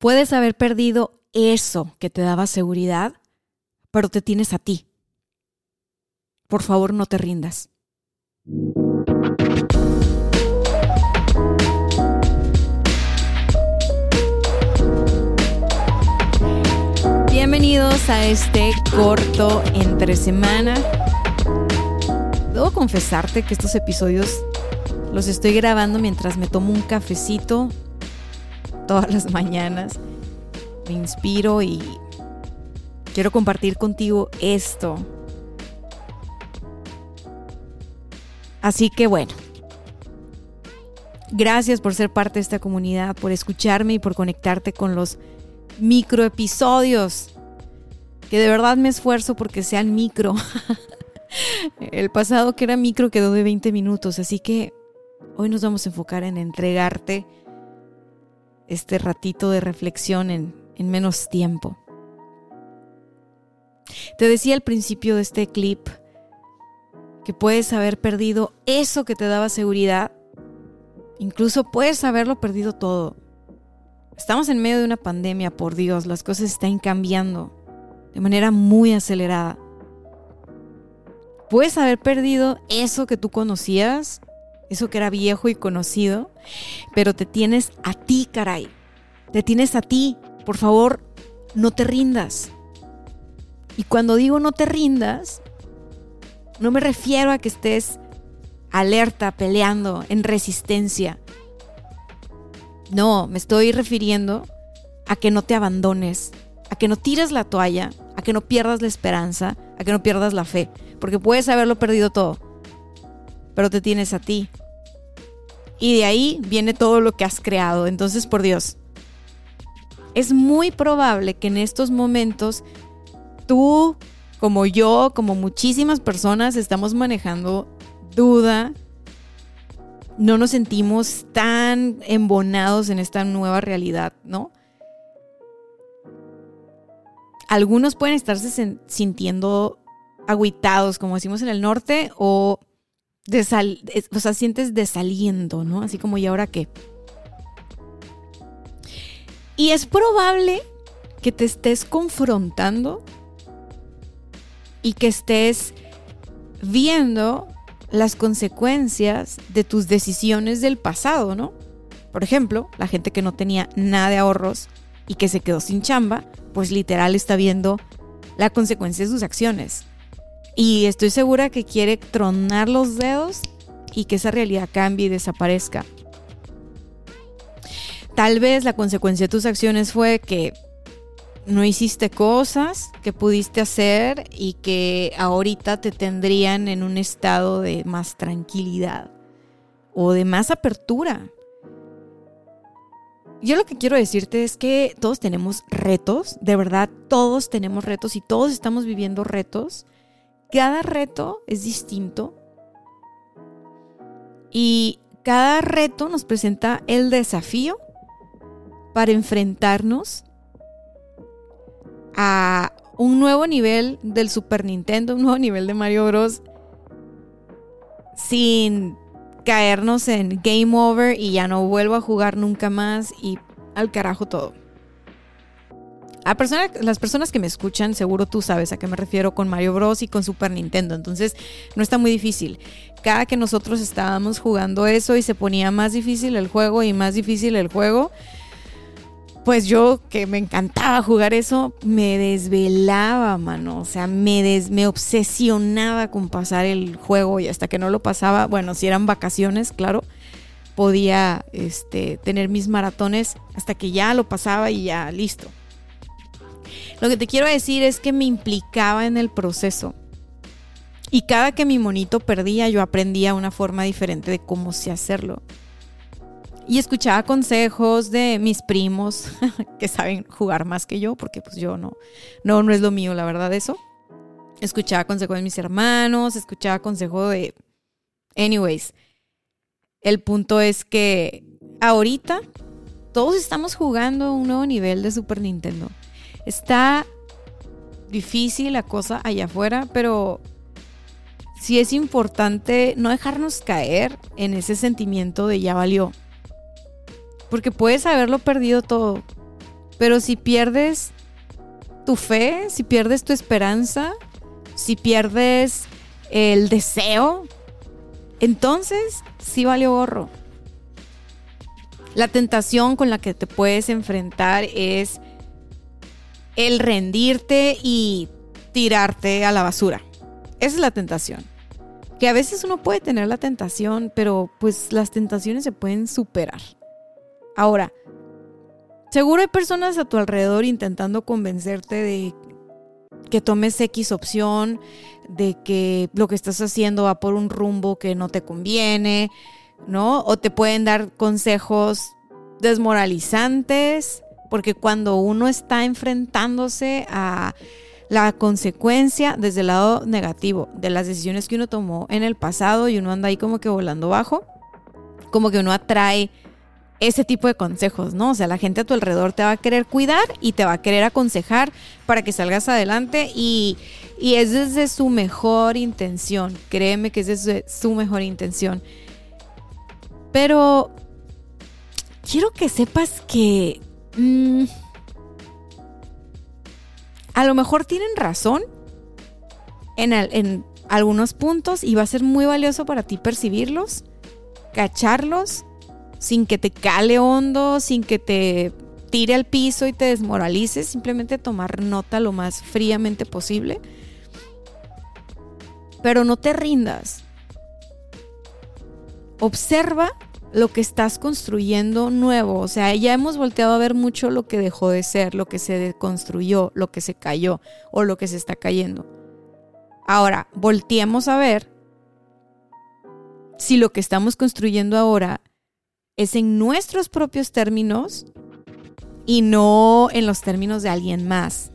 Puedes haber perdido eso que te daba seguridad, pero te tienes a ti. Por favor, no te rindas. Bienvenidos a este corto entre semana. Debo confesarte que estos episodios los estoy grabando mientras me tomo un cafecito todas las mañanas me inspiro y quiero compartir contigo esto. Así que bueno, gracias por ser parte de esta comunidad, por escucharme y por conectarte con los microepisodios, que de verdad me esfuerzo porque sean micro. El pasado que era micro quedó de 20 minutos, así que hoy nos vamos a enfocar en entregarte este ratito de reflexión en en menos tiempo. Te decía al principio de este clip que puedes haber perdido eso que te daba seguridad. Incluso puedes haberlo perdido todo. Estamos en medio de una pandemia, por Dios, las cosas están cambiando de manera muy acelerada. Puedes haber perdido eso que tú conocías, eso que era viejo y conocido, pero te tienes a ti, caray. Te tienes a ti por favor, no te rindas. Y cuando digo no te rindas, no me refiero a que estés alerta, peleando, en resistencia. No, me estoy refiriendo a que no te abandones, a que no tires la toalla, a que no pierdas la esperanza, a que no pierdas la fe, porque puedes haberlo perdido todo, pero te tienes a ti. Y de ahí viene todo lo que has creado. Entonces, por Dios, es muy probable que en estos momentos tú, como yo, como muchísimas personas, estamos manejando duda. No nos sentimos tan embonados en esta nueva realidad, ¿no? Algunos pueden estarse sintiendo aguitados, como decimos en el norte, o, o sea, sientes desaliento, ¿no? Así como, ¿y ahora qué? Y es probable que te estés confrontando y que estés viendo las consecuencias de tus decisiones del pasado, ¿no? Por ejemplo, la gente que no tenía nada de ahorros y que se quedó sin chamba, pues literal está viendo la consecuencia de sus acciones. Y estoy segura que quiere tronar los dedos y que esa realidad cambie y desaparezca. Tal vez la consecuencia de tus acciones fue que no hiciste cosas que pudiste hacer y que ahorita te tendrían en un estado de más tranquilidad o de más apertura. Yo lo que quiero decirte es que todos tenemos retos, de verdad todos tenemos retos y todos estamos viviendo retos. Cada reto es distinto y cada reto nos presenta el desafío para enfrentarnos a un nuevo nivel del Super Nintendo, un nuevo nivel de Mario Bros. sin caernos en game over y ya no vuelvo a jugar nunca más y al carajo todo. A las personas que me escuchan, seguro tú sabes a qué me refiero con Mario Bros. y con Super Nintendo. Entonces, no está muy difícil. Cada que nosotros estábamos jugando eso y se ponía más difícil el juego y más difícil el juego, pues yo que me encantaba jugar eso, me desvelaba, mano. O sea, me, obsesionaba con pasar el juego y hasta que no lo pasaba, bueno, si eran vacaciones, claro, podía este, tener mis maratones hasta que ya lo pasaba y ya listo. Lo que te quiero decir es que me implicaba en el proceso. Y cada que mi monito perdía, yo aprendía una forma diferente de cómo sé hacerlo. Y escuchaba consejos de mis primos que saben jugar más que yo, porque pues yo no, no, no es lo mío, la verdad, eso. Escuchaba consejos de mis hermanos, escuchaba consejos de... Anyways, el punto es que ahorita todos estamos jugando un nuevo nivel de Super Nintendo. Está difícil la cosa allá afuera, pero sí es importante no dejarnos caer en ese sentimiento de ya valió. Porque puedes haberlo perdido todo, pero si pierdes tu fe, si pierdes tu esperanza, si pierdes el deseo, entonces sí valió gorro. La tentación con la que te puedes enfrentar es el rendirte y tirarte a la basura. Esa es la tentación. Que a veces uno puede tener la tentación, pero pues las tentaciones se pueden superar. Ahora, seguro hay personas a tu alrededor intentando convencerte de que tomes X opción, de que lo que estás haciendo va por un rumbo que no te conviene, ¿no? O te pueden dar consejos desmoralizantes, porque cuando uno está enfrentándose a la consecuencia desde el lado negativo de las decisiones que uno tomó en el pasado y uno anda ahí como que volando bajo, como que uno atrae ese tipo de consejos, ¿no? O sea, la gente a tu alrededor te va a querer cuidar y te va a querer aconsejar para que salgas adelante y, y es desde su mejor intención, créeme que es desde su mejor intención. Pero quiero que sepas que Mm. a lo mejor tienen razón en, en algunos puntos y va a ser muy valioso para ti percibirlos, cacharlos, sin que te cale hondo, sin que te tire al piso y te desmoralices, simplemente tomar nota lo más fríamente posible. Pero no te rindas. Observa lo que estás construyendo nuevo. O sea, ya hemos volteado a ver mucho lo que dejó de ser, lo que se deconstruyó, lo que se cayó o lo que se está cayendo. Ahora, volteemos a ver si lo que estamos construyendo ahora es en nuestros propios términos y no en los términos de alguien más.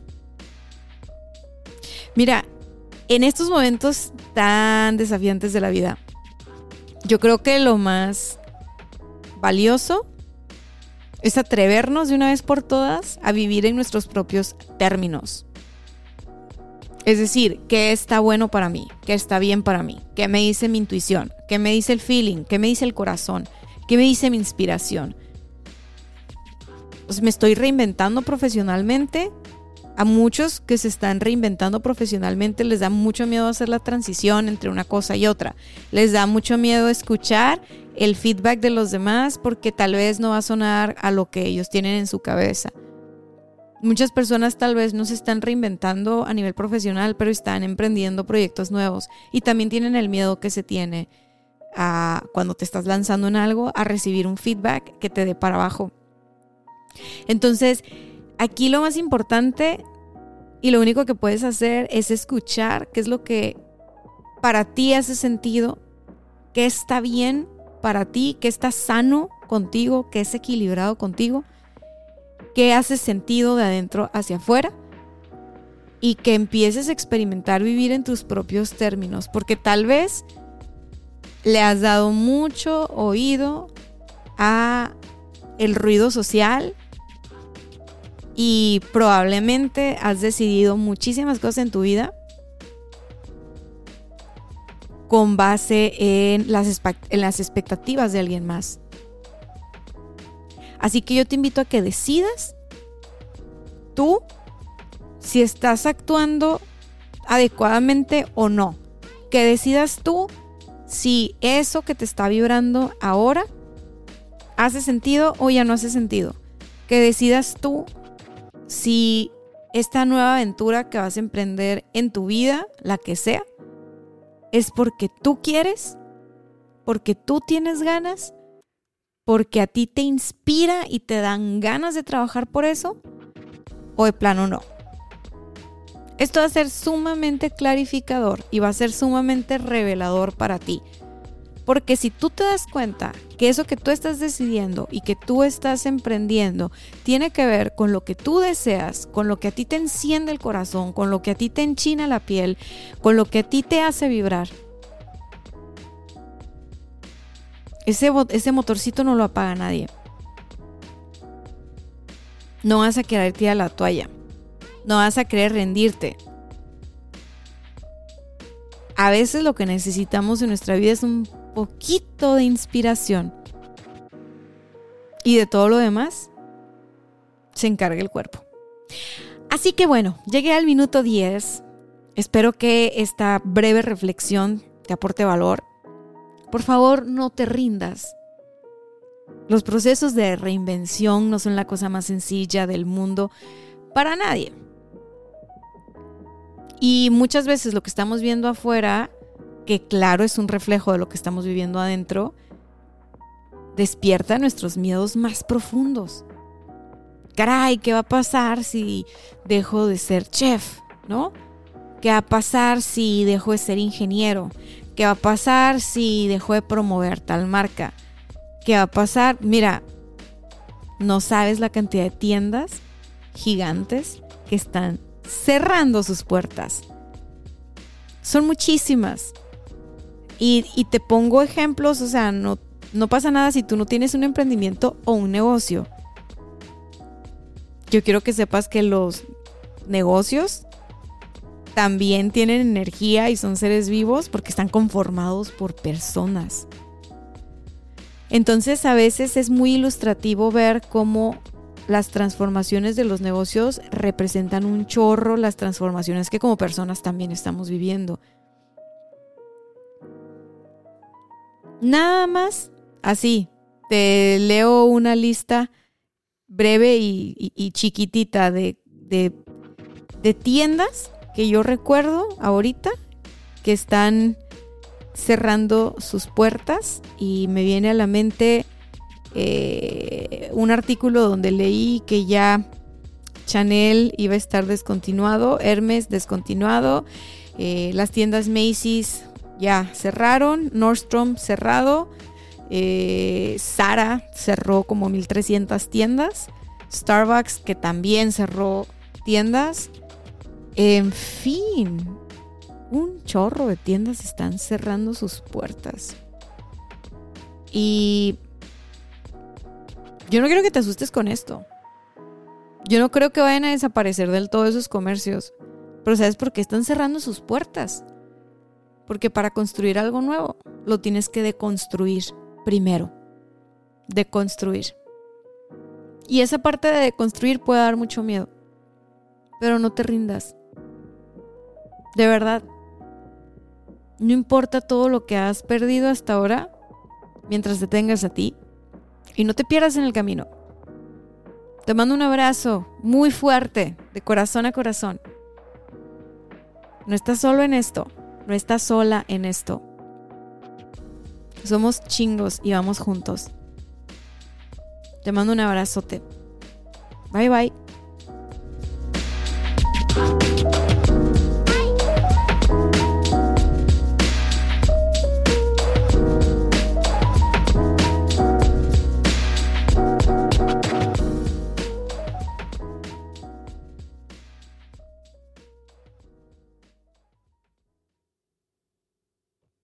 Mira, en estos momentos tan desafiantes de la vida, yo creo que lo más valioso es atrevernos de una vez por todas a vivir en nuestros propios términos. Es decir, qué está bueno para mí, qué está bien para mí, qué me dice mi intuición, qué me dice el feeling, qué me dice el corazón, qué me dice mi inspiración. Pues me estoy reinventando profesionalmente. A muchos que se están reinventando profesionalmente les da mucho miedo hacer la transición entre una cosa y otra. Les da mucho miedo escuchar el feedback de los demás porque tal vez no va a sonar a lo que ellos tienen en su cabeza. Muchas personas tal vez no se están reinventando a nivel profesional, pero están emprendiendo proyectos nuevos y también tienen el miedo que se tiene a cuando te estás lanzando en algo a recibir un feedback que te dé para abajo. Entonces, aquí lo más importante y lo único que puedes hacer es escuchar qué es lo que para ti hace sentido, qué está bien para ti, que está sano contigo, que es equilibrado contigo, que hace sentido de adentro hacia afuera y que empieces a experimentar vivir en tus propios términos, porque tal vez le has dado mucho oído a el ruido social y probablemente has decidido muchísimas cosas en tu vida con base en las, en las expectativas de alguien más. Así que yo te invito a que decidas tú si estás actuando adecuadamente o no. Que decidas tú si eso que te está vibrando ahora hace sentido o ya no hace sentido. Que decidas tú si esta nueva aventura que vas a emprender en tu vida, la que sea, es porque tú quieres, porque tú tienes ganas, porque a ti te inspira y te dan ganas de trabajar por eso, o de plano no. Esto va a ser sumamente clarificador y va a ser sumamente revelador para ti. Porque si tú te das cuenta que eso que tú estás decidiendo y que tú estás emprendiendo tiene que ver con lo que tú deseas, con lo que a ti te enciende el corazón, con lo que a ti te enchina la piel, con lo que a ti te hace vibrar, ese, ese motorcito no lo apaga nadie. No vas a querer tirar la toalla. No vas a querer rendirte. A veces lo que necesitamos en nuestra vida es un poquito de inspiración. Y de todo lo demás, se encarga el cuerpo. Así que bueno, llegué al minuto 10. Espero que esta breve reflexión te aporte valor. Por favor, no te rindas. Los procesos de reinvención no son la cosa más sencilla del mundo para nadie. Y muchas veces lo que estamos viendo afuera que claro es un reflejo de lo que estamos viviendo adentro, despierta nuestros miedos más profundos. Caray, ¿qué va a pasar si dejo de ser chef? ¿No? ¿Qué va a pasar si dejo de ser ingeniero? ¿Qué va a pasar si dejo de promover tal marca? ¿Qué va a pasar? Mira, no sabes la cantidad de tiendas gigantes que están cerrando sus puertas. Son muchísimas. Y, te pongo ejemplos, o sea, no, pasa nada si tú no tienes un emprendimiento o un negocio. Yo quiero que sepas que los negocios también tienen energía y son seres vivos porque están conformados por personas. Entonces a veces es muy ilustrativo ver cómo las transformaciones de los negocios representan un chorro las transformaciones que como personas también estamos viviendo. Nada más así. Te leo una lista breve y, chiquitita de, de, tiendas que yo recuerdo ahorita que están cerrando sus puertas y me viene a la mente eh, un artículo donde leí que ya Chanel iba a estar descontinuado, Hermes descontinuado, eh, las tiendas Macy's ya cerraron, Nordstrom cerrado, eh, Sara cerró como 1300 tiendas, Starbucks que también cerró tiendas, en fin, un chorro de tiendas están cerrando sus puertas. Y yo no quiero que te asustes con esto. Yo no creo que vayan a desaparecer del todo esos comercios. Pero ¿sabes por qué están cerrando sus puertas? Porque para construir algo nuevo lo tienes que deconstruir primero. Deconstruir. Y esa parte de deconstruir puede dar mucho miedo. Pero no te rindas. De verdad. No importa todo lo que has perdido hasta ahora, mientras te tengas a ti. Y no te pierdas en el camino. Te mando un abrazo muy fuerte, de corazón a corazón. No estás solo en esto. No estás sola en esto. Somos chingos y vamos juntos. Te mando un abrazote. Bye bye.